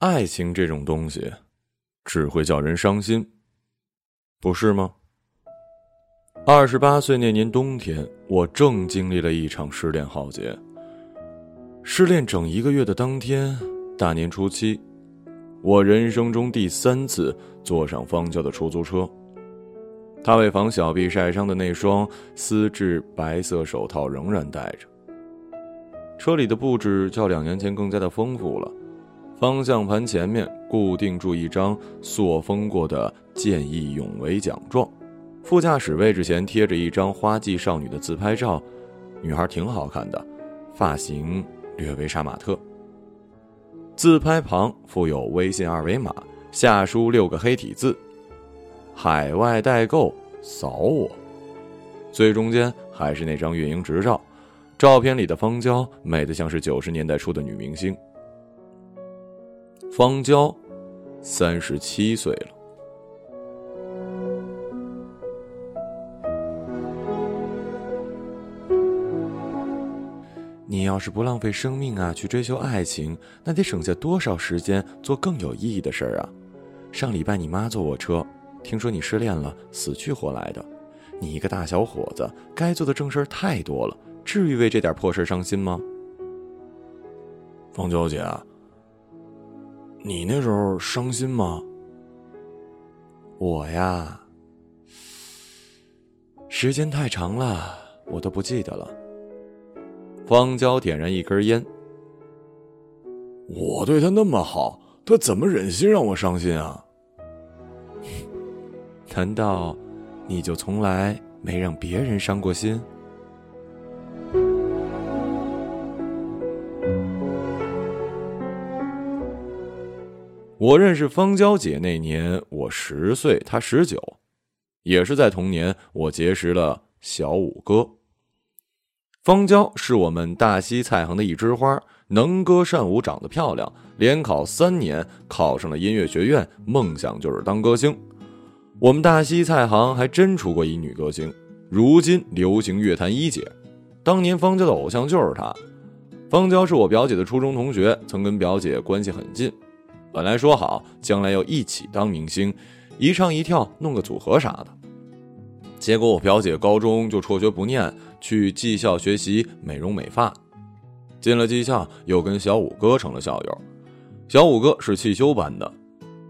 爱情这种东西，只会叫人伤心，不是吗？二十八岁那年冬天，我正经历了一场失恋浩劫。失恋整一个月的当天，大年初七，我人生中第三次坐上方娇的出租车。他为防小臂晒伤的那双丝质白色手套仍然戴着。车里的布置较两年前更加的丰富了。方向盘前面固定住一张塑封过的见义勇为奖状，副驾驶位置前贴着一张花季少女的自拍照，女孩挺好看的，发型略微杀马特。自拍旁附有微信二维码，下书六个黑体字：“海外代购，扫我。”最中间还是那张运营执照，照片里的方娇美得像是九十年代初的女明星。方娇，三十七岁了。你要是不浪费生命啊，去追求爱情，那得省下多少时间做更有意义的事儿啊！上礼拜你妈坐我车，听说你失恋了，死去活来的。你一个大小伙子，该做的正事儿太多了，至于为这点破事伤心吗？方娇姐。你那时候伤心吗？我呀，时间太长了，我都不记得了。方娇点燃一根烟。我对他那么好，他怎么忍心让我伤心啊？难道你就从来没让别人伤过心？我认识方娇姐那年，我十岁，她十九，也是在同年，我结识了小五哥。方娇是我们大西菜行的一枝花，能歌善舞，长得漂亮，连考三年考上了音乐学院，梦想就是当歌星。我们大西菜行还真出过一女歌星，如今流行乐坛一姐。当年方娇的偶像就是她。方娇是我表姐的初中同学，曾跟表姐关系很近。本来说好将来要一起当明星，一唱一跳弄个组合啥的，结果我表姐高中就辍学不念，去技校学习美容美发，进了技校又跟小五哥成了校友。小五哥是汽修班的，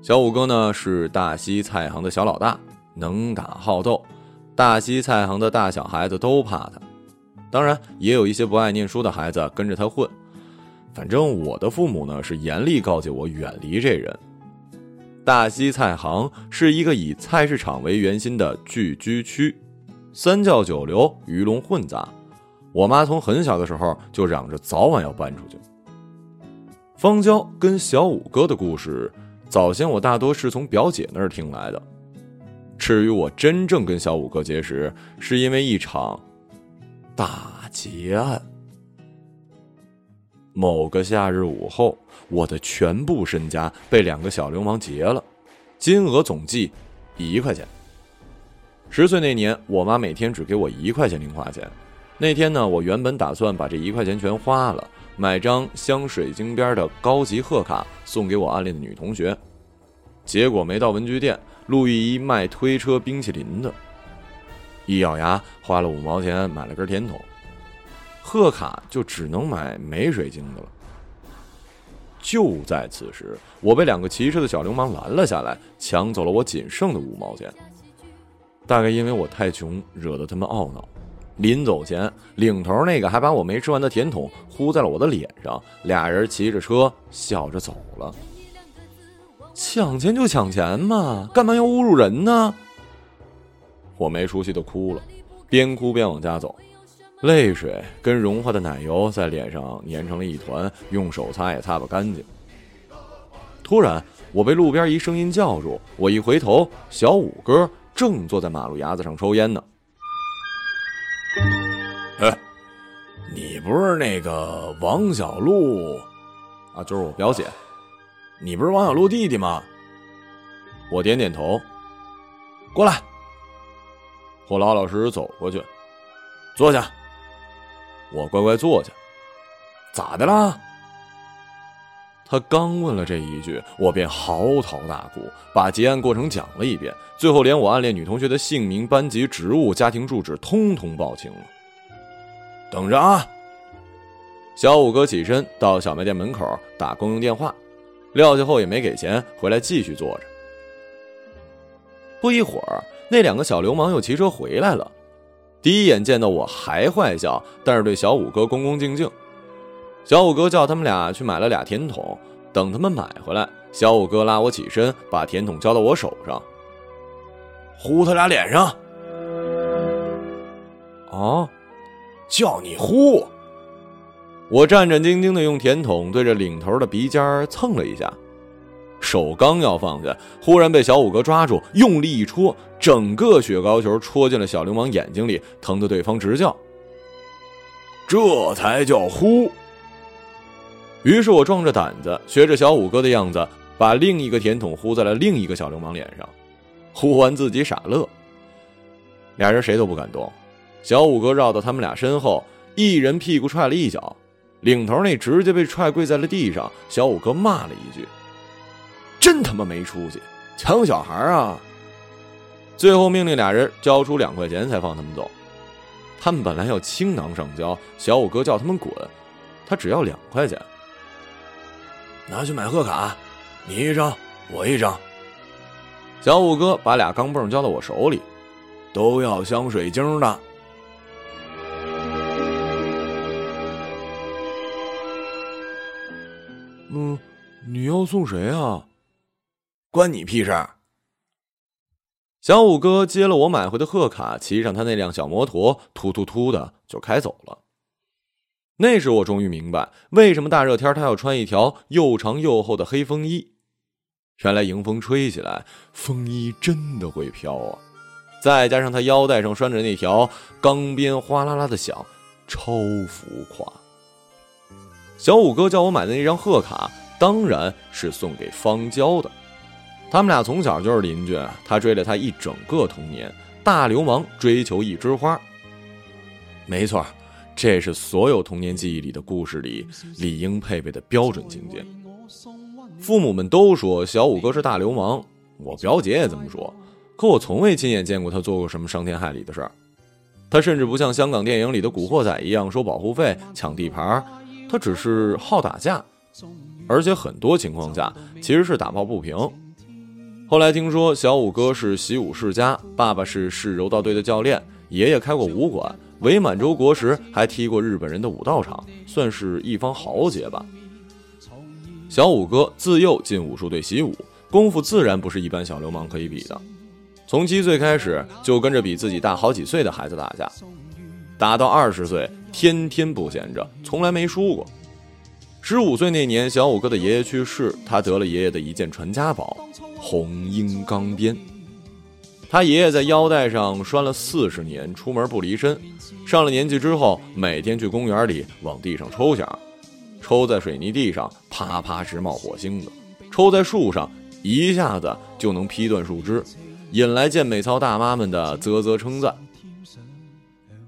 小五哥呢是大西菜行的小老大，能打好斗，大西菜行的大小孩子都怕他，当然也有一些不爱念书的孩子跟着他混。反正我的父母呢是严厉告诫我远离这人。大西菜行是一个以菜市场为圆心的聚居区，三教九流鱼龙混杂。我妈从很小的时候就嚷着早晚要搬出去。方娇跟小五哥的故事，早先我大多是从表姐那儿听来的。至于我真正跟小五哥结识，是因为一场大劫案。某个夏日午后，我的全部身家被两个小流氓劫了，金额总计一块钱。十岁那年，我妈每天只给我一块钱零花钱。那天呢，我原本打算把这一块钱全花了，买张镶水晶边的高级贺卡送给我暗恋的女同学。结果没到文具店，路遇一卖推车冰淇淋的，一咬牙花了五毛钱买了根甜筒。贺卡就只能买没水晶的了。就在此时，我被两个骑车的小流氓拦了下来，抢走了我仅剩的五毛钱。大概因为我太穷，惹得他们懊恼。临走前，领头那个还把我没吃完的甜筒呼在了我的脸上。俩人骑着车笑着走了。抢钱就抢钱嘛，干嘛要侮辱人呢？我没出息的哭了，边哭边往家走。泪水跟融化的奶油在脸上粘成了一团，用手擦也擦不干净。突然，我被路边一声音叫住，我一回头，小五哥正坐在马路牙子上抽烟呢。哎，你不是那个王小璐啊？就是我表姐。你不是王小璐弟弟吗？我点点头。过来。我老老实实走过去，坐下。我乖乖坐下，咋的啦？他刚问了这一句，我便嚎啕大哭，把结案过程讲了一遍，最后连我暗恋女同学的姓名、班级、职务、家庭住址通通报清了。等着啊！小五哥起身到小卖店门口打公用电话，撂下后也没给钱，回来继续坐着。不一会儿，那两个小流氓又骑车回来了，第一眼见到我还坏笑，但是对小五哥恭恭敬敬。小五哥叫他们俩去买了俩甜筒，等他们买回来，小五哥拉我起身，把甜筒交到我手上，呼他俩脸上。啊，叫你呼！我战战兢兢的用甜筒对着领头的鼻尖蹭了一下，手刚要放下，忽然被小五哥抓住，用力一戳，整个雪糕球戳进了小流氓眼睛里，疼得对方直叫。这才叫呼！于是我壮着胆子，学着小五哥的样子，把另一个甜筒呼在了另一个小流氓脸上，呼完自己傻乐。俩人谁都不敢动，小五哥绕到他们俩身后，一人屁股踹了一脚，领头那直接被踹跪在了地上。小五哥骂了一句：“真他妈没出息，抢小孩啊！”最后命令俩人交出两块钱才放他们走。他们本来要倾囊上交，小五哥叫他们滚，他只要两块钱。拿去买贺卡，你一张，我一张。小五哥把俩钢镚交到我手里，都要镶水晶的。嗯，你要送谁啊？关你屁事！小五哥接了我买回的贺卡，骑上他那辆小摩托，突突突的就开走了。那时我终于明白，为什么大热天他要穿一条又长又厚的黑风衣。原来迎风吹起来，风衣真的会飘啊！再加上他腰带上拴着那条钢鞭，哗啦啦的响，超浮夸。小五哥叫我买的那张贺卡，当然是送给方娇的。他们俩从小就是邻居，他追了她一整个童年。大流氓追求一枝花，没错。这是所有童年记忆里的故事里理应配备的标准情节。父母们都说小五哥是大流氓，我表姐也这么说，可我从未亲眼见过他做过什么伤天害理的事儿。他甚至不像香港电影里的古惑仔一样收保护费、抢地盘，他只是好打架，而且很多情况下其实是打抱不平。后来听说小五哥是习武世家，爸爸是市柔道队的教练，爷爷开过武馆。伪满洲国时还踢过日本人的武道场，算是一方豪杰吧。小五哥自幼进武术队习武，功夫自然不是一般小流氓可以比的。从七岁开始就跟着比自己大好几岁的孩子打架，打到二十岁，天天不闲着，从来没输过。十五岁那年，小五哥的爷爷去世，他得了爷爷的一件传家宝——红缨钢鞭。他爷爷在腰带上拴了四十年，出门不离身。上了年纪之后，每天去公园里往地上抽响，抽在水泥地上啪啪直冒火星子，抽在树上一下子就能劈断树枝，引来健美操大妈们的啧啧称赞。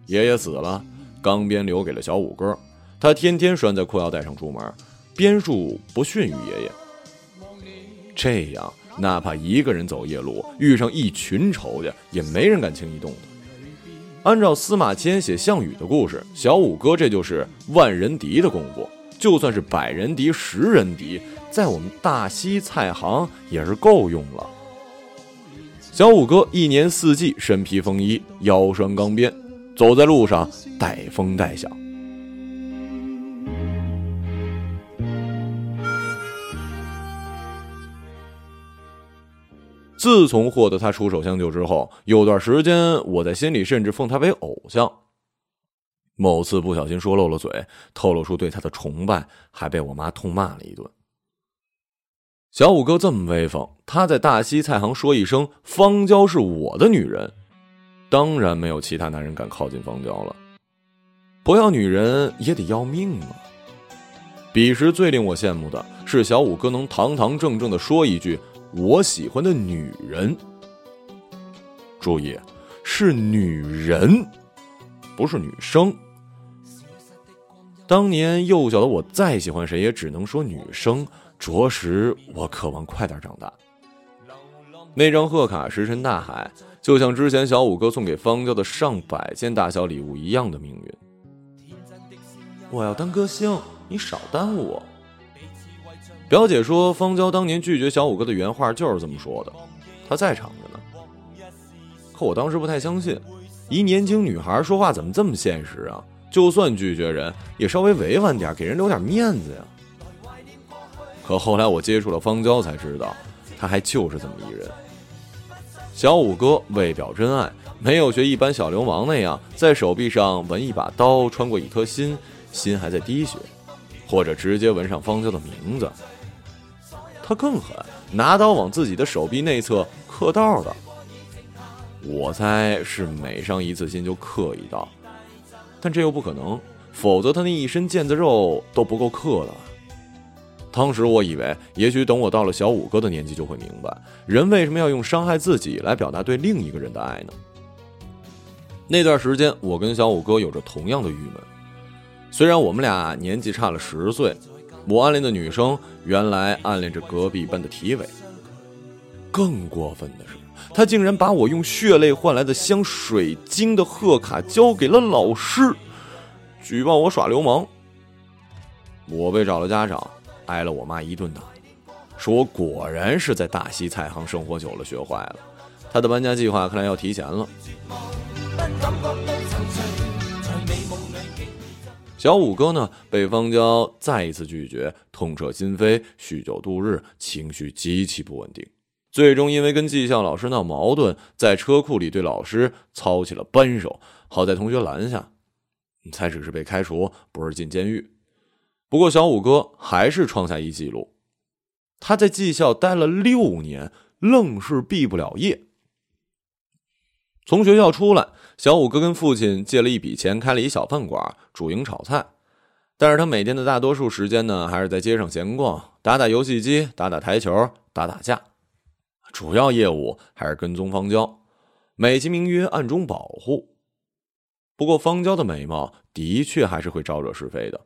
爷爷死了，钢鞭留给了小五哥，他天天拴在裤腰带上出门，鞭术不逊于爷爷。这样。哪怕一个人走夜路，遇上一群仇家，也没人敢轻易动他。按照司马迁写项羽的故事，小五哥这就是万人敌的功夫，就算是百人敌、十人敌，在我们大西菜行也是够用了。小五哥一年四季身披风衣，腰拴钢鞭，走在路上带风带响。自从获得他出手相救之后，有段时间我在心里甚至奉他为偶像。某次不小心说漏了嘴，透露出对他的崇拜，还被我妈痛骂了一顿。小五哥这么威风，他在大西菜行说一声“方娇是我的女人”，当然没有其他男人敢靠近方娇了。不要女人也得要命啊！彼时最令我羡慕的是小五哥能堂堂正正的说一句。我喜欢的女人，注意，是女人，不是女生。当年幼小的我，再喜欢谁，也只能说女生。着实我渴望快点长大。那张贺卡石沉大海，就像之前小五哥送给方娇的上百件大小礼物一样的命运。我要当歌星，你少耽误我。表姐说，方娇当年拒绝小五哥的原话就是这么说的，她在场着呢。可我当时不太相信，一年轻女孩说话怎么这么现实啊？就算拒绝人，也稍微委婉点，给人留点面子呀。可后来我接触了方娇，才知道，她还就是这么一人。小五哥为表真爱，没有学一般小流氓那样在手臂上纹一把刀，穿过一颗心，心还在滴血，或者直接纹上方娇的名字。他更狠，拿刀往自己的手臂内侧刻道的。我猜是每上一次心就刻一道。但这又不可能，否则他那一身腱子肉都不够刻的。当时我以为，也许等我到了小五哥的年纪，就会明白，人为什么要用伤害自己来表达对另一个人的爱呢？那段时间，我跟小五哥有着同样的郁闷。虽然我们俩年纪差了十岁，我暗恋的女生原来暗恋着隔壁班的体委。更过分的是。他竟然把我用血泪换来的镶水晶的贺卡交给了老师，举报我耍流氓。我被找了家长，挨了我妈一顿打，说我果然是在大西菜行生活久了学坏了。他的搬家计划看来要提前了。小五哥呢，被方娇再一次拒绝，痛彻心扉，酗酒度日，情绪极其不稳定。最终因为跟技校老师闹矛盾，在车库里对老师操起了扳手，好在同学拦下，才只是被开除，不是进监狱。不过小五哥还是创下一纪录，他在技校待了六年，愣是毕不了业。从学校出来，小五哥跟父亲借了一笔钱，开了一小饭馆，主营炒菜。但是他每天的大多数时间呢，还是在街上闲逛，打打游戏机，打打台球，打打架。主要业务还是跟踪方娇，美其名曰暗中保护。不过方娇的美貌的确还是会招惹是非的。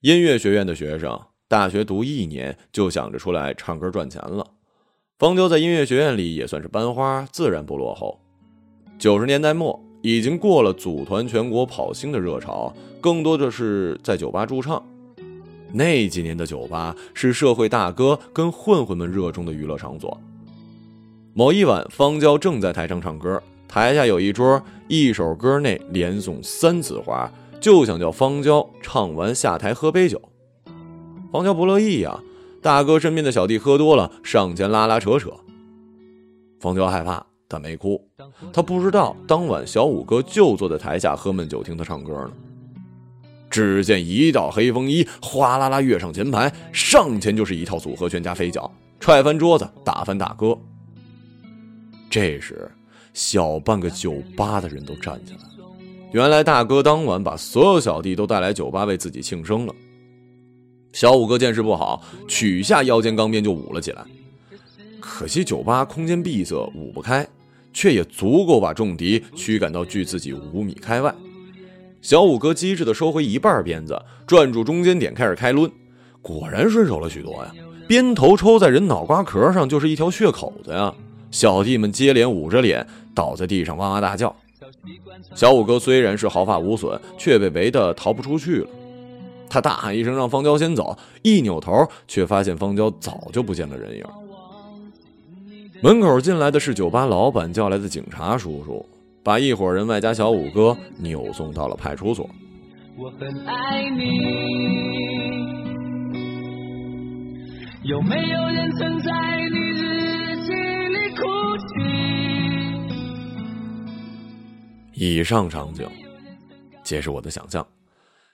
音乐学院的学生，大学读一年就想着出来唱歌赚钱了。方娇在音乐学院里也算是班花，自然不落后。九十年代末，已经过了组团全国跑星的热潮，更多的是在酒吧驻唱。那几年的酒吧是社会大哥跟混混们热衷的娱乐场所。某一晚，方娇正在台上唱歌，台下有一桌，一首歌内连送三次花，就想叫方娇唱完下台喝杯酒。方娇不乐意呀，大哥身边的小弟喝多了，上前拉拉扯扯。方娇害怕，但没哭。他不知道当晚小五哥就坐在台下喝闷酒听他唱歌呢。只见一道黑风衣哗啦啦跃上前排，上前就是一套组合拳加飞脚，踹翻桌子，打翻大哥。这时，小半个酒吧的人都站起来了。原来大哥当晚把所有小弟都带来酒吧为自己庆生了。小五哥见势不好，取下腰间钢鞭就舞了起来。可惜酒吧空间闭塞，舞不开，却也足够把重敌驱赶到距自己五米开外。小五哥机智地收回一半鞭子，转住中间点开始开抡，果然顺手了许多呀。鞭头抽在人脑瓜壳上，就是一条血口子呀。小弟们接连捂着脸倒在地上，哇哇大叫。小五哥虽然是毫发无损，却被围得逃不出去了。他大喊一声让方娇先走，一扭头却发现方娇早就不见了人影。门口进来的是酒吧老板叫来的警察叔叔，把一伙人外加小五哥扭送到了派出所。我很爱你，有没有人曾在你日记里哭泣以上场景，皆是我的想象，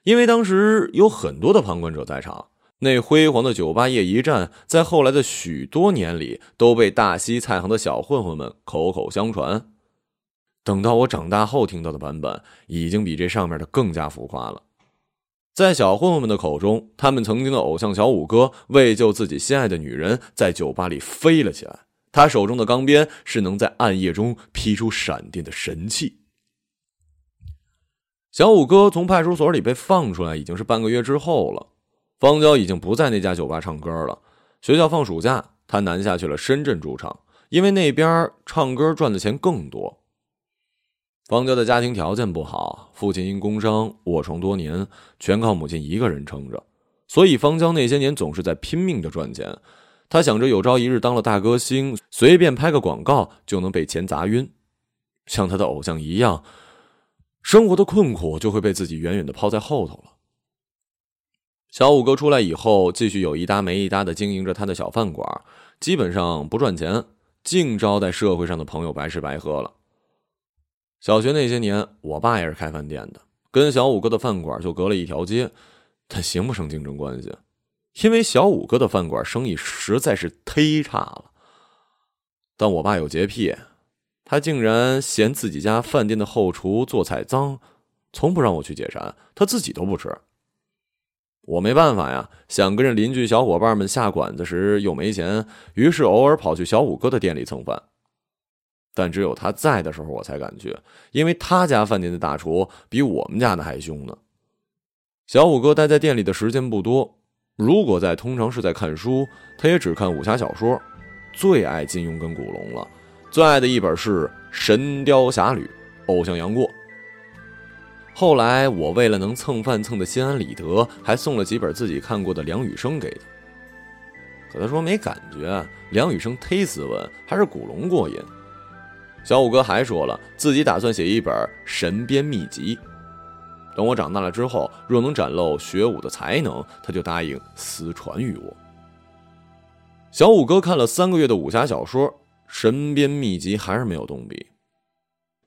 因为当时有很多的旁观者在场。那辉煌的酒吧业一战，在后来的许多年里，都被大西菜行的小混混们口口相传。等到我长大后听到的版本，已经比这上面的更加浮夸了。在小混混们的口中，他们曾经的偶像小五哥，为救自己心爱的女人，在酒吧里飞了起来。他手中的钢鞭是能在暗夜中劈出闪电的神器。小五哥从派出所里被放出来，已经是半个月之后了。方娇已经不在那家酒吧唱歌了，学校放暑假，他南下去了深圳驻唱，因为那边唱歌赚的钱更多。方娇的家庭条件不好，父亲因工伤卧床多年，全靠母亲一个人撑着，所以方娇那些年总是在拼命的赚钱。他想着有朝一日当了大歌星，随便拍个广告就能被钱砸晕，像他的偶像一样，生活的困苦就会被自己远远的抛在后头了。小五哥出来以后，继续有一搭没一搭的经营着他的小饭馆，基本上不赚钱，净招待社会上的朋友白吃白喝了。小学那些年，我爸也是开饭店的，跟小五哥的饭馆就隔了一条街，但形不成竞争关系。因为小五哥的饭馆生意实在是忒差了，但我爸有洁癖，他竟然嫌自己家饭店的后厨做菜脏，从不让我去解馋，他自己都不吃。我没办法呀，想跟着邻居小伙伴们下馆子时又没钱，于是偶尔跑去小五哥的店里蹭饭。但只有他在的时候，我才敢去，因为他家饭店的大厨比我们家的还凶呢。小五哥待在店里的时间不多。如果在，通常是在看书，他也只看武侠小说，最爱金庸跟古龙了，最爱的一本是《神雕侠侣》，偶像杨过。后来我为了能蹭饭蹭的心安理得，还送了几本自己看过的梁羽生给他，可他说没感觉，梁羽生忒斯文，还是古龙过瘾。小五哥还说了，自己打算写一本神鞭秘籍。等我长大了之后，若能展露学武的才能，他就答应私传于我。小五哥看了三个月的武侠小说《神鞭秘籍》，还是没有动笔。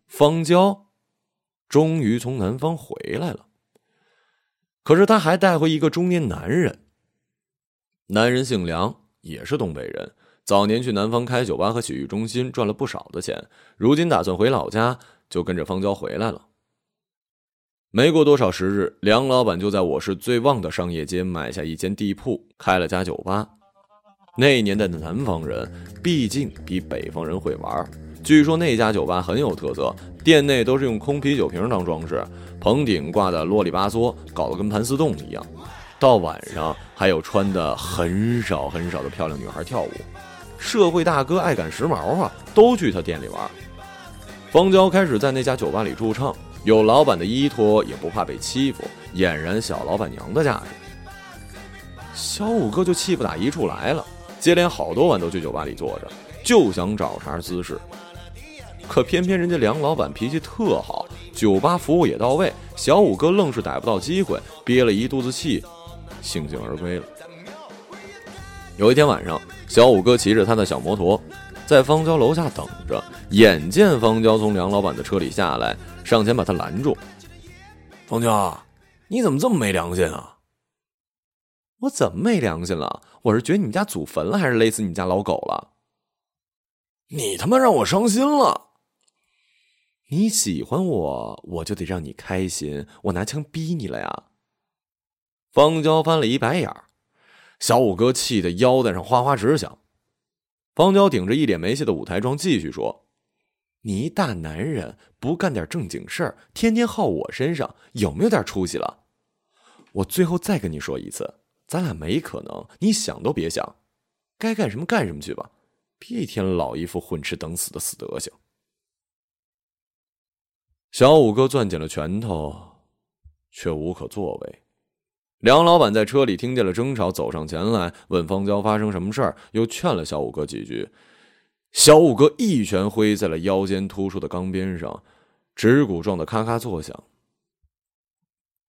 方娇终于从南方回来了，可是他还带回一个中年男人。男人姓梁，也是东北人，早年去南方开酒吧和洗浴中心，赚了不少的钱，如今打算回老家，就跟着方娇回来了。没过多少时日，梁老板就在我市最旺的商业街买下一间地铺，开了家酒吧。那年代的南方人毕竟比北方人会玩，据说那家酒吧很有特色，店内都是用空啤酒瓶当装饰，棚顶挂的啰里吧嗦，搞得跟盘丝洞一样。到晚上还有穿的很少很少的漂亮女孩跳舞，社会大哥爱赶时髦啊，都去他店里玩。方娇开始在那家酒吧里驻唱。有老板的依托，也不怕被欺负，俨然小老板娘的架势。小五哥就气不打一处来了，接连好多晚都去酒吧里坐着，就想找茬滋事。可偏偏人家梁老板脾气特好，酒吧服务也到位，小五哥愣是逮不到机会，憋了一肚子气，悻悻而归了。有一天晚上，小五哥骑着他的小摩托，在方娇楼下等着，眼见方娇从梁老板的车里下来。上前把他拦住，方娇，你怎么这么没良心啊？我怎么没良心了？我是掘你们家祖坟了，还是勒死你家老狗了？你他妈让我伤心了！你喜欢我，我就得让你开心。我拿枪逼你了呀！方娇翻了一白眼儿，小五哥气得腰带上哗哗直响。方娇顶着一脸没戏的舞台妆，继续说。你一大男人不干点正经事儿，天天耗我身上，有没有点出息了？我最后再跟你说一次，咱俩没可能，你想都别想，该干什么干什么去吧，别一天老一副混吃等死的死德行。小五哥攥紧了拳头，却无可作为。梁老板在车里听见了争吵，走上前来问方娇发生什么事儿，又劝了小五哥几句。小五哥一拳挥在了腰间突出的钢鞭上，指骨撞得咔咔作响。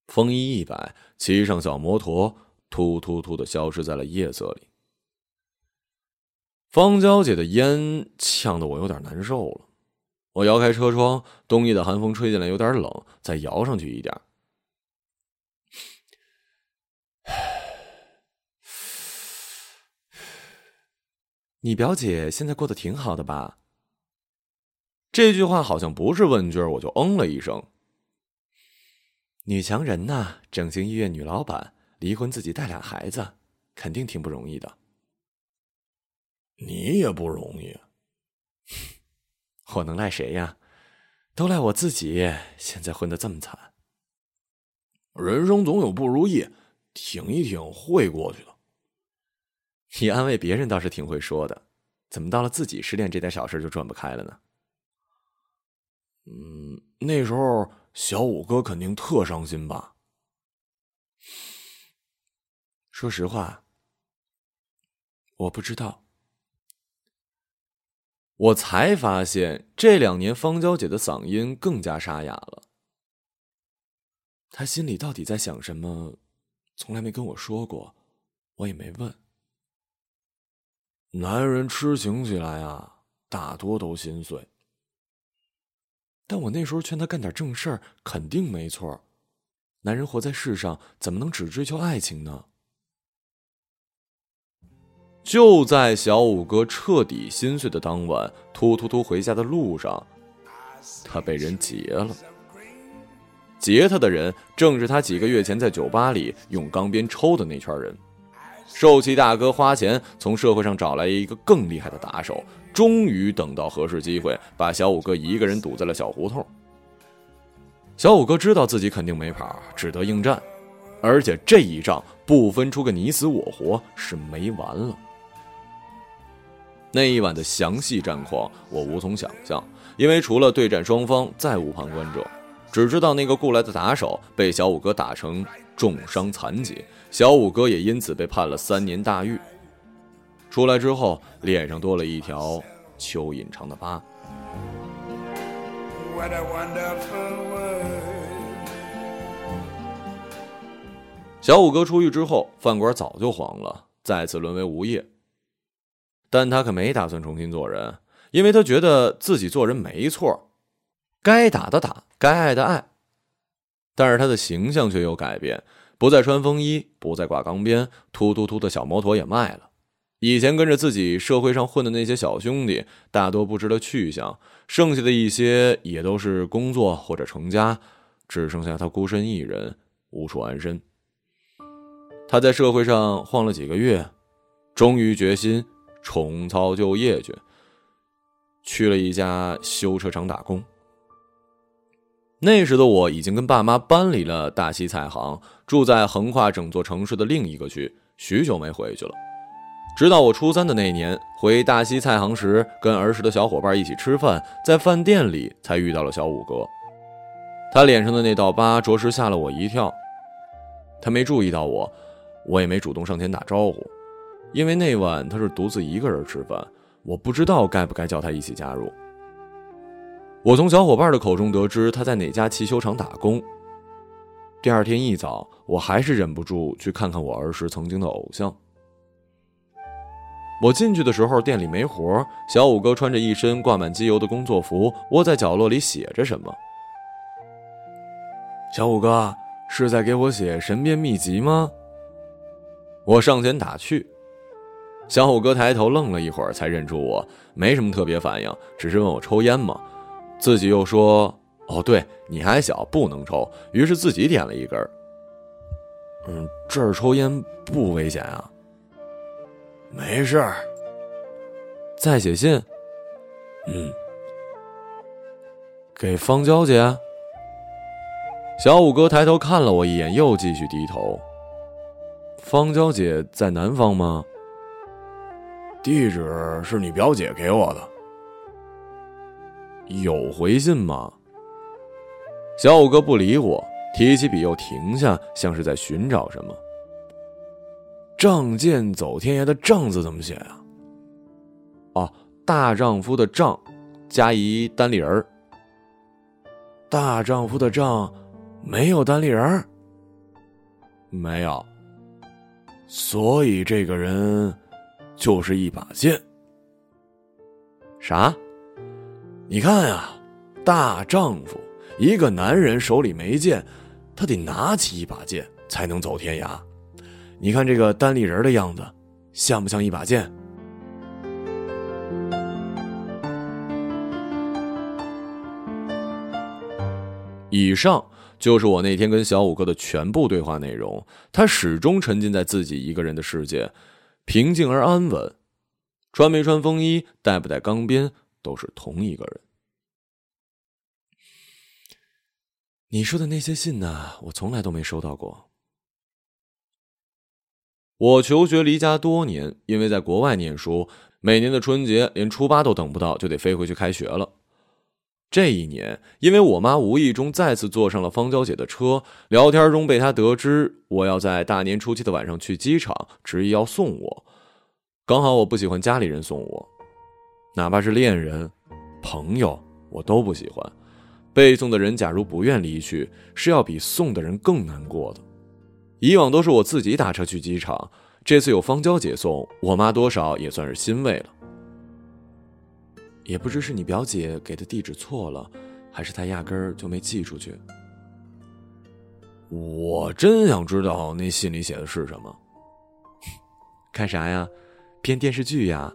风衣一摆，骑上小摩托，突突突的消失在了夜色里。方娇姐的烟呛得我有点难受了，我摇开车窗，冬夜的寒风吹进来有点冷，再摇上去一点。你表姐现在过得挺好的吧？这句话好像不是问句，我就嗯了一声。女强人呐，整形医院女老板，离婚自己带俩孩子，肯定挺不容易的。你也不容易，我能赖谁呀？都赖我自己，现在混得这么惨。人生总有不如意，挺一挺会过去的。你安慰别人倒是挺会说的，怎么到了自己失恋这点小事就转不开了呢？嗯，那时候小五哥肯定特伤心吧。说实话，我不知道。我才发现这两年方娇姐的嗓音更加沙哑了。她心里到底在想什么，从来没跟我说过，我也没问。男人痴情起来啊，大多都心碎。但我那时候劝他干点正事儿，肯定没错。男人活在世上，怎么能只追求爱情呢？就在小五哥彻底心碎的当晚，突突突回家的路上，他被人劫了。劫他的人正是他几个月前在酒吧里用钢鞭抽的那圈人。受气大哥花钱从社会上找来一个更厉害的打手，终于等到合适机会，把小五哥一个人堵在了小胡同。小五哥知道自己肯定没跑，只得应战，而且这一仗不分出个你死我活是没完了。那一晚的详细战况我无从想象，因为除了对战双方再无旁观者，只知道那个雇来的打手被小五哥打成重伤残疾，小五哥也因此被判了三年大狱。出来之后，脸上多了一条蚯蚓长的疤。小五哥出狱之后，饭馆早就黄了，再次沦为无业。但他可没打算重新做人，因为他觉得自己做人没错，该打的打，该爱的爱。但是他的形象却有改变，不再穿风衣，不再挂钢鞭，突突突的小摩托也卖了。以前跟着自己社会上混的那些小兄弟，大多不知了去向，剩下的一些也都是工作或者成家，只剩下他孤身一人，无处安身。他在社会上晃了几个月，终于决心。重操旧业去，去了一家修车厂打工。那时的我已经跟爸妈搬离了大西菜行，住在横跨整座城市的另一个区，许久没回去了。直到我初三的那年回大西菜行时，跟儿时的小伙伴一起吃饭，在饭店里才遇到了小五哥。他脸上的那道疤，着实吓了我一跳。他没注意到我，我也没主动上前打招呼。因为那晚他是独自一个人吃饭，我不知道该不该叫他一起加入。我从小伙伴的口中得知他在哪家汽修厂打工。第二天一早，我还是忍不住去看看我儿时曾经的偶像。我进去的时候，店里没活，小五哥穿着一身挂满机油的工作服，窝在角落里写着什么。小五哥是在给我写神变秘籍吗？我上前打趣。小虎哥抬头愣了一会儿，才认出我，没什么特别反应，只是问我抽烟吗？自己又说：“哦，对，你还小，不能抽。”于是自己点了一根。嗯，这儿抽烟不危险啊？没事儿。在写信。嗯，给方娇姐。小五哥抬头看了我一眼，又继续低头。方娇姐在南方吗？地址是你表姐给我的，有回信吗？小五哥不理我，提起笔又停下，像是在寻找什么。仗剑走天涯的“仗”字怎么写啊？哦，大丈夫的“丈”，加一单立人大丈夫的“丈”，没有单立人没有。所以这个人。就是一把剑。啥？你看呀，大丈夫，一个男人手里没剑，他得拿起一把剑才能走天涯。你看这个单立人的样子，像不像一把剑？以上就是我那天跟小五哥的全部对话内容。他始终沉浸在自己一个人的世界。平静而安稳，穿没穿风衣，带不带钢鞭，都是同一个人。你说的那些信呢？我从来都没收到过。我求学离家多年，因为在国外念书，每年的春节连初八都等不到，就得飞回去开学了。这一年，因为我妈无意中再次坐上了方娇姐的车，聊天中被她得知我要在大年初七的晚上去机场，执意要送我。刚好我不喜欢家里人送我，哪怕是恋人、朋友，我都不喜欢。被送的人假如不愿离去，是要比送的人更难过的。以往都是我自己打车去机场，这次有方娇姐送，我妈多少也算是欣慰了。也不知是你表姐给的地址错了，还是她压根儿就没寄出去。我真想知道那信里写的是什么。看啥呀？编电视剧呀？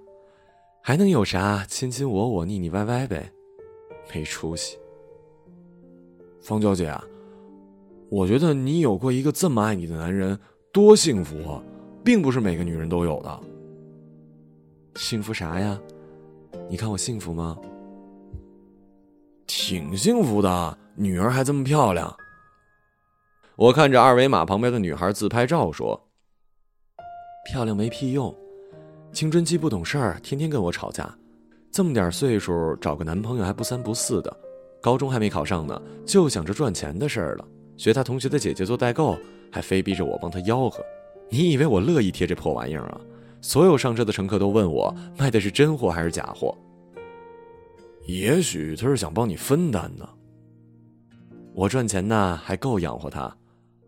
还能有啥？亲亲我我腻腻歪歪呗，没出息。方娇姐啊。我觉得你有过一个这么爱你的男人，多幸福啊！并不是每个女人都有的。幸福啥呀？你看我幸福吗？挺幸福的，女儿还这么漂亮。我看着二维码旁边的女孩自拍照说：“漂亮没屁用，青春期不懂事儿，天天跟我吵架。这么点岁数找个男朋友还不三不四的，高中还没考上呢，就想着赚钱的事儿了。”学他同学的姐姐做代购，还非逼着我帮他吆喝。你以为我乐意贴这破玩意儿啊？所有上车的乘客都问我卖的是真货还是假货。也许他是想帮你分担呢。我赚钱呢，还够养活他；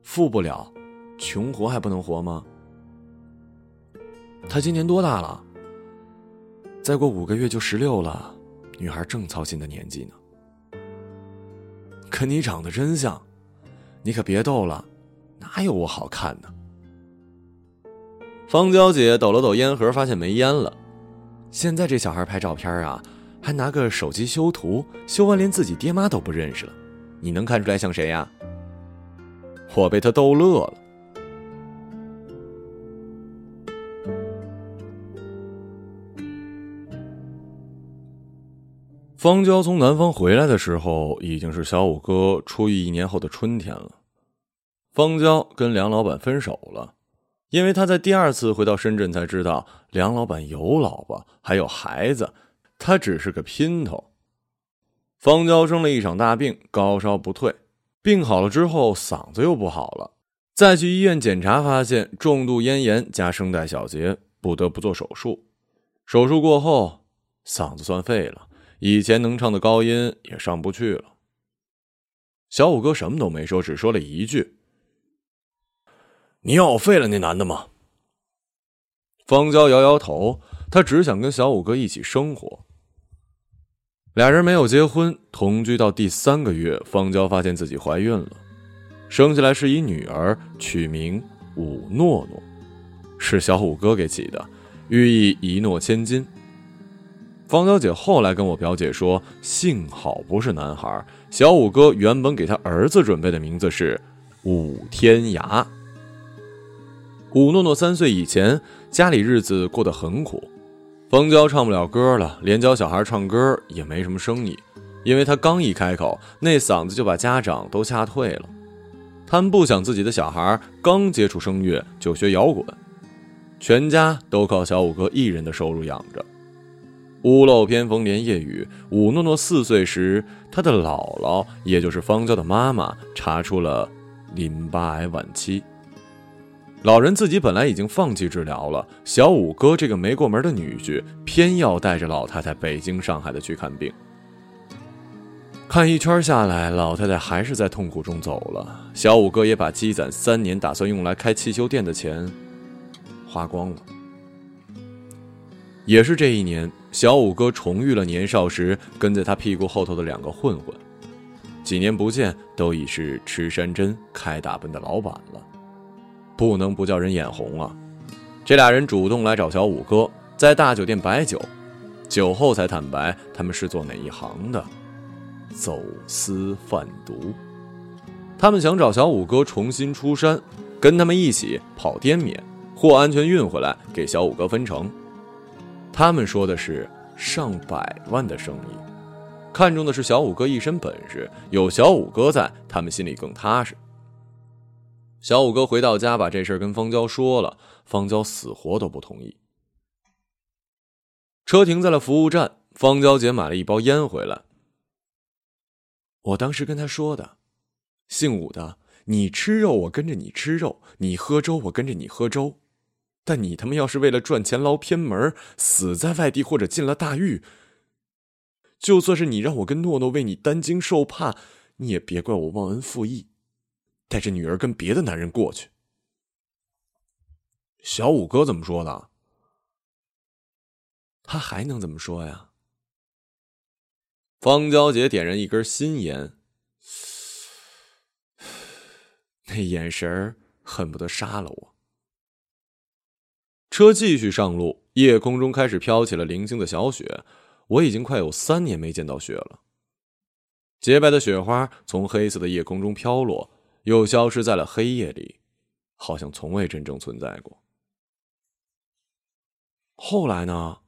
富不了，穷活还不能活吗？他今年多大了？再过五个月就十六了，女孩正操心的年纪呢。跟你长得真像。你可别逗了，哪有我好看呢？方娇姐抖了抖烟盒，发现没烟了。现在这小孩拍照片啊，还拿个手机修图，修完连自己爹妈都不认识了。你能看出来像谁呀？我被他逗乐了。方娇从南方回来的时候，已经是小五哥出狱一年后的春天了。方娇跟梁老板分手了，因为他在第二次回到深圳才知道梁老板有老婆还有孩子，他只是个姘头。方娇生了一场大病，高烧不退，病好了之后嗓子又不好了，再去医院检查发现重度咽炎加声带小结，不得不做手术。手术过后，嗓子算废了。以前能唱的高音也上不去了。小五哥什么都没说，只说了一句：“你要我废了那男的吗？”方娇摇摇头，她只想跟小五哥一起生活。俩人没有结婚，同居到第三个月，方娇发现自己怀孕了，生下来是一女儿，取名武诺诺，是小五哥给起的，寓意一诺千金。方娇姐后来跟我表姐说：“幸好不是男孩，小五哥原本给他儿子准备的名字是武天涯。”武诺诺三岁以前，家里日子过得很苦。方娇唱不了歌了，连教小孩唱歌也没什么生意，因为他刚一开口，那嗓子就把家长都吓退了。他们不想自己的小孩刚接触声乐就学摇滚，全家都靠小五哥一人的收入养着。屋漏偏逢连夜雨。武诺诺四岁时，他的姥姥，也就是方娇的妈妈，查出了淋巴癌晚期。老人自己本来已经放弃治疗了，小五哥这个没过门的女婿，偏要带着老太太北京、上海的去看病。看一圈下来，老太太还是在痛苦中走了。小五哥也把积攒三年、打算用来开汽修店的钱花光了。也是这一年。小五哥重遇了年少时跟在他屁股后头的两个混混，几年不见，都已是吃山珍、开大奔的老板了，不能不叫人眼红啊！这俩人主动来找小五哥，在大酒店摆酒，酒后才坦白他们是做哪一行的，走私贩毒。他们想找小五哥重新出山，跟他们一起跑滇缅，货安全运回来给小五哥分成。他们说的是上百万的生意，看中的是小五哥一身本事，有小五哥在，他们心里更踏实。小五哥回到家，把这事儿跟方娇说了，方娇死活都不同意。车停在了服务站，方娇姐买了一包烟回来。我当时跟她说的：“姓武的，你吃肉，我跟着你吃肉；你喝粥，我跟着你喝粥。但你他妈要是为了赚钱捞偏门，死在外地或者进了大狱，就算是你让我跟诺诺为你担惊受怕，你也别怪我忘恩负义。”带着女儿跟别的男人过去，小五哥怎么说的？他还能怎么说呀？方娇姐点燃一根新烟，那眼神恨不得杀了我。车继续上路，夜空中开始飘起了零星的小雪。我已经快有三年没见到雪了。洁白的雪花从黑色的夜空中飘落。又消失在了黑夜里，好像从未真正存在过。后来呢？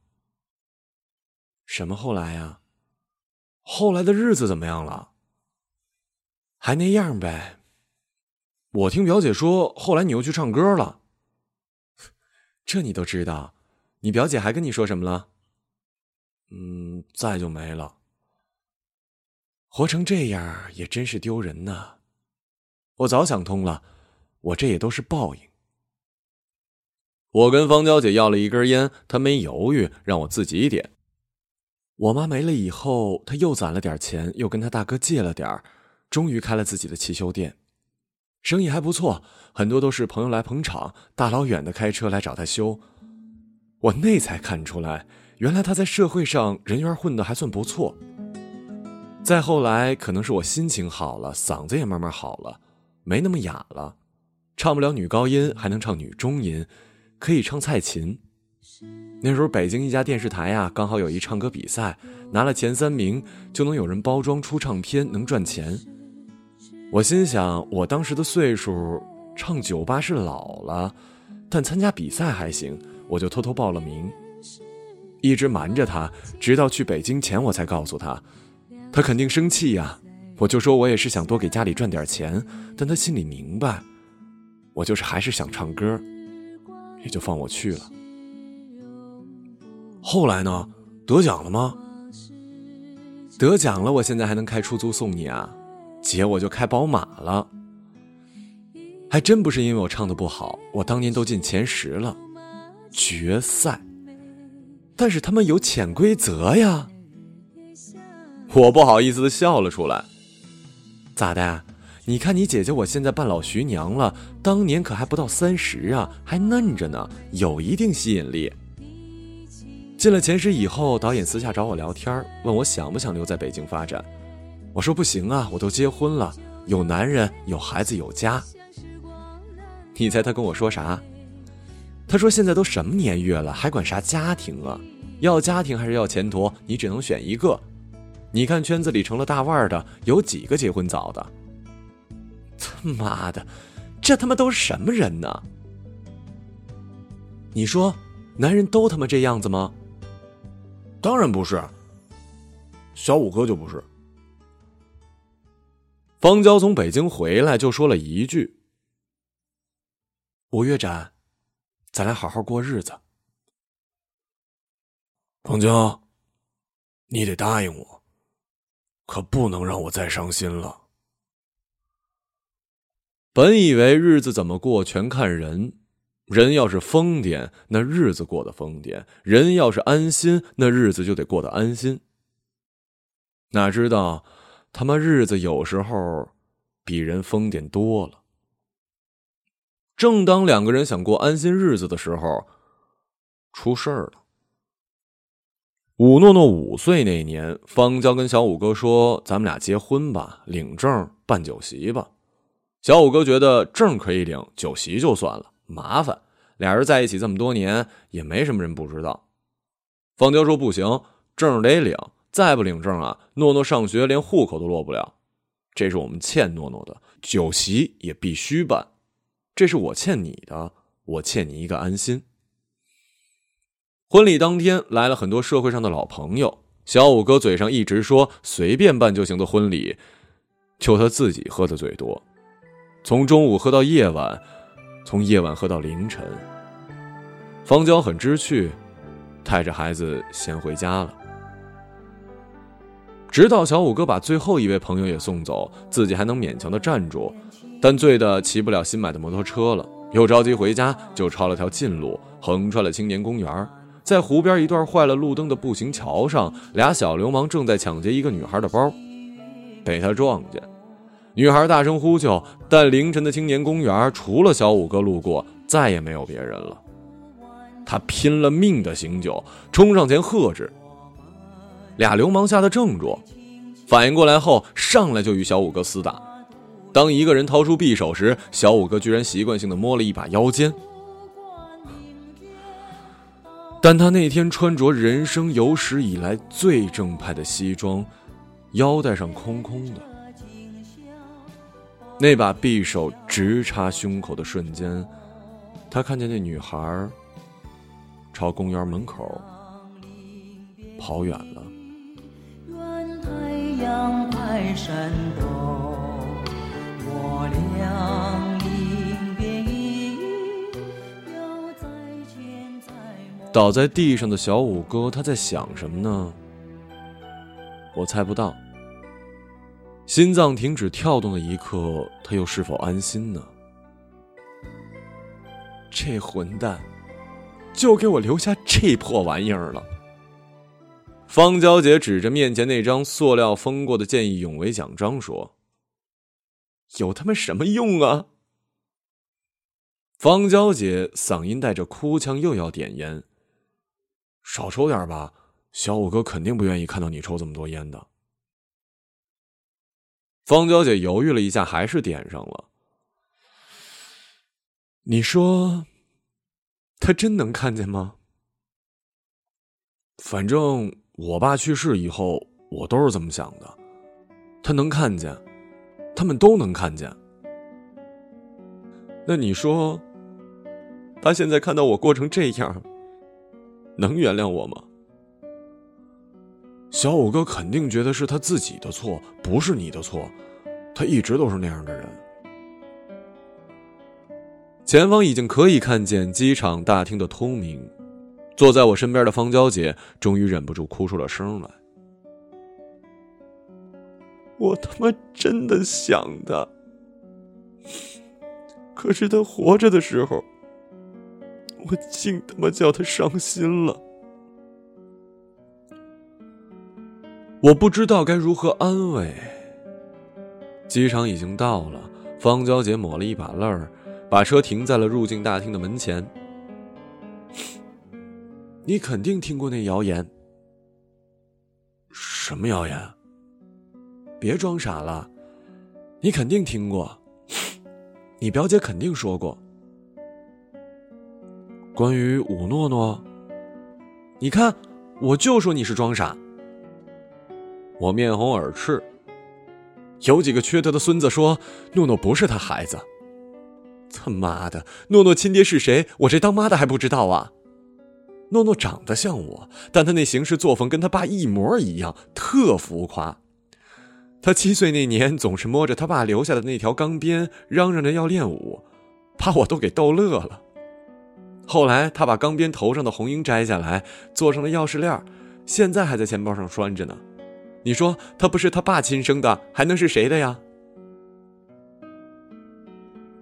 什么后来呀？后来的日子怎么样了？还那样呗。我听表姐说，后来你又去唱歌了。这你都知道？你表姐还跟你说什么了？嗯，再就没了。活成这样也真是丢人呐。我早想通了，我这也都是报应。我跟方娇姐要了一根烟，她没犹豫，让我自己点。我妈没了以后，她又攒了点钱，又跟她大哥借了点儿终于开了自己的汽修店，生意还不错，很多都是朋友来捧场，大老远的开车来找她修。我那才看出来，原来她在社会上人缘混得还算不错。再后来，可能是我心情好了，嗓子也慢慢好了。没那么哑了，唱不了女高音，还能唱女中音，可以唱蔡琴。那时候北京一家电视台呀，刚好有一唱歌比赛，拿了前三名就能有人包装出唱片，能赚钱。我心想，我当时的岁数，唱酒吧是老了，但参加比赛还行，我就偷偷报了名，一直瞒着他，直到去北京前我才告诉他，他肯定生气呀。我就说，我也是想多给家里赚点钱，但他心里明白，我就是还是想唱歌，也就放我去了。后来呢？得奖了吗？得奖了，我现在还能开出租送你啊，姐我就开宝马了。还真不是因为我唱的不好，我当年都进前十了，决赛，但是他们有潜规则呀。我不好意思的笑了出来。咋的？你看你姐姐，我现在半老徐娘了，当年可还不到三十啊，还嫩着呢，有一定吸引力。进了前十以后，导演私下找我聊天，问我想不想留在北京发展。我说不行啊，我都结婚了，有男人，有孩子，有家。你猜他跟我说啥？他说现在都什么年月了，还管啥家庭啊？要家庭还是要前途？你只能选一个。你看圈子里成了大腕的有几个结婚早的？他妈的，这他妈都是什么人呢？你说，男人都他妈这样子吗？当然不是。小五哥就不是。方娇从北京回来就说了一句：“五月展，咱俩好好过日子。”方娇，你得答应我。可不能让我再伤心了。本以为日子怎么过全看人，人要是疯癫，那日子过得疯癫；人要是安心，那日子就得过得安心。哪知道，他妈日子有时候比人疯癫多了。正当两个人想过安心日子的时候，出事儿了。武诺诺五岁那年，方娇跟小五哥说：“咱们俩结婚吧，领证办酒席吧。”小五哥觉得证可以领，酒席就算了，麻烦。俩人在一起这么多年，也没什么人不知道。方娇说：“不行，证得领，再不领证啊，诺诺上学连户口都落不了。这是我们欠诺诺的，酒席也必须办。这是我欠你的，我欠你一个安心。”婚礼当天来了很多社会上的老朋友，小五哥嘴上一直说随便办就行的婚礼，就他自己喝的最多。从中午喝到夜晚，从夜晚喝到凌晨。方娇很知趣，带着孩子先回家了。直到小五哥把最后一位朋友也送走，自己还能勉强的站住，但醉的骑不了新买的摩托车了，又着急回家，就抄了条近路，横穿了青年公园。在湖边一段坏了路灯的步行桥上，俩小流氓正在抢劫一个女孩的包，被他撞见。女孩大声呼救，但凌晨的青年公园除了小五哥路过，再也没有别人了。他拼了命的醒酒，冲上前喝止。俩流氓吓得怔住，反应过来后，上来就与小五哥厮打。当一个人掏出匕首时，小五哥居然习惯性的摸了一把腰间。但他那天穿着人生有史以来最正派的西装，腰带上空空的。那把匕首直插胸口的瞬间，他看见那女孩朝公园门口跑远了。倒在地上的小五哥，他在想什么呢？我猜不到。心脏停止跳动的一刻，他又是否安心呢？这混蛋，就给我留下这破玩意儿了。方娇姐指着面前那张塑料封过的见义勇为奖章说：“有他妈什么用啊？”方娇姐嗓音带着哭腔，又要点烟。少抽点吧，小五哥肯定不愿意看到你抽这么多烟的。方娇姐犹豫了一下，还是点上了。你说，他真能看见吗？反正我爸去世以后，我都是这么想的。他能看见，他们都能看见。那你说，他现在看到我过成这样？能原谅我吗？小五哥肯定觉得是他自己的错，不是你的错。他一直都是那样的人。前方已经可以看见机场大厅的通明，坐在我身边的方娇姐终于忍不住哭出了声来。我他妈真的想他，可是他活着的时候。我净他妈叫他伤心了，我不知道该如何安慰。机场已经到了，方娇姐抹了一把泪儿，把车停在了入境大厅的门前。你肯定听过那谣言？什么谣言？别装傻了，你肯定听过，你表姐肯定说过。关于武诺诺，你看，我就说你是装傻。我面红耳赤。有几个缺德的孙子说诺诺不是他孩子。他妈的，诺诺亲爹是谁？我这当妈的还不知道啊！诺诺长得像我，但他那行事作风跟他爸一模一样，特浮夸。他七岁那年，总是摸着他爸留下的那条钢鞭，嚷嚷着要练武，把我都给逗乐了。后来，他把钢鞭头上的红缨摘下来，做成了钥匙链，现在还在钱包上拴着呢。你说他不是他爸亲生的，还能是谁的呀？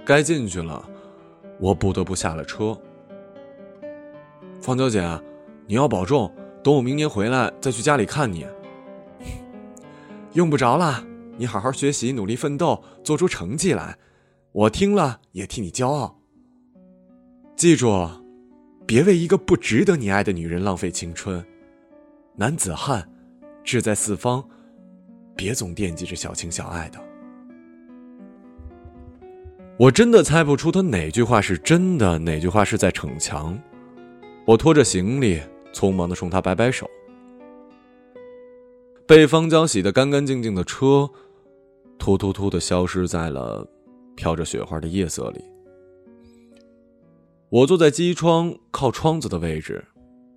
该进去了，我不得不下了车。方娇姐，你要保重，等我明年回来再去家里看你。用不着啦，你好好学习，努力奋斗，做出成绩来，我听了也替你骄傲。记住，别为一个不值得你爱的女人浪费青春。男子汉，志在四方，别总惦记着小情小爱的。我真的猜不出他哪句话是真的，哪句话是在逞强。我拖着行李，匆忙的冲他摆摆手。被方娇洗得干干净净的车，突突突的消失在了飘着雪花的夜色里。我坐在机窗靠窗子的位置，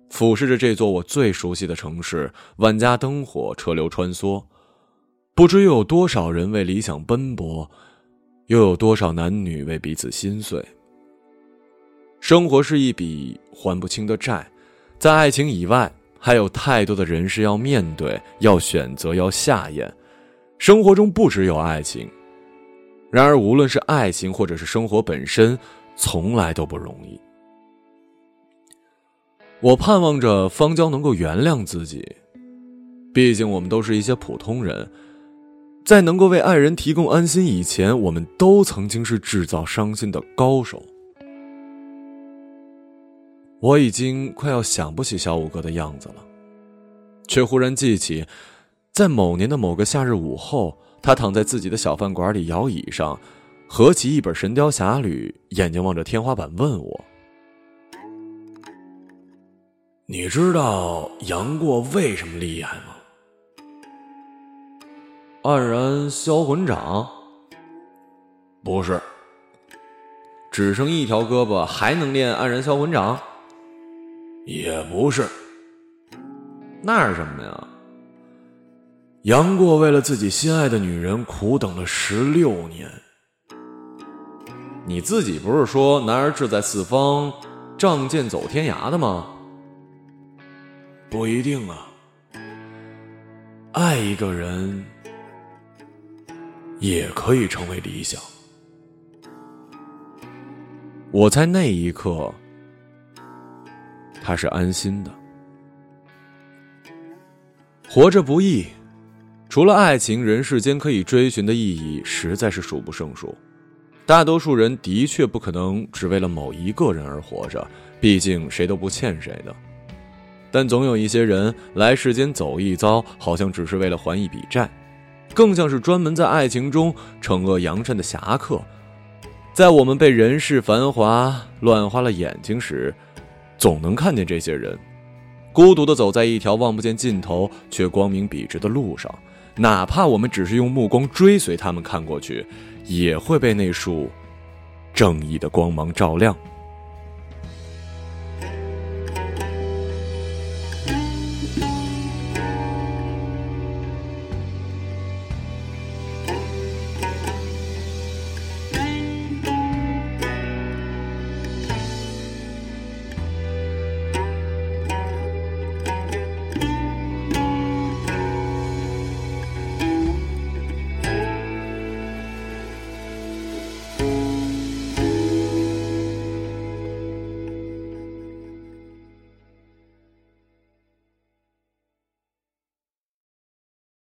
俯视着这座我最熟悉的城市，万家灯火，车流穿梭，不知又有多少人为理想奔波，又有多少男女为彼此心碎？生活是一笔还不清的债，在爱情以外，还有太多的人事要面对、要选择、要下咽。生活中不只有爱情，然而无论是爱情或者是生活本身，从来都不容易。我盼望着方娇能够原谅自己，毕竟我们都是一些普通人。在能够为爱人提供安心以前，我们都曾经是制造伤心的高手。我已经快要想不起小五哥的样子了，却忽然记起，在某年的某个夏日午后，他躺在自己的小饭馆里摇椅上，合起一本《神雕侠侣》，眼睛望着天花板，问我：“你知道杨过为什么厉害吗？”黯然销魂掌，不是，只剩一条胳膊还能练黯然销魂掌，也不是，那是什么呀？杨过为了自己心爱的女人苦等了十六年。你自己不是说男儿志在四方，仗剑走天涯的吗？不一定啊，爱一个人。也可以成为理想。我在那一刻，他是安心的。活着不易，除了爱情，人世间可以追寻的意义实在是数不胜数。大多数人的确不可能只为了某一个人而活着，毕竟谁都不欠谁的。但总有一些人来世间走一遭，好像只是为了还一笔债。更像是专门在爱情中惩恶扬善的侠客，在我们被人世繁华乱花了眼睛时，总能看见这些人，孤独的走在一条望不见尽头却光明笔直的路上，哪怕我们只是用目光追随他们看过去，也会被那束正义的光芒照亮。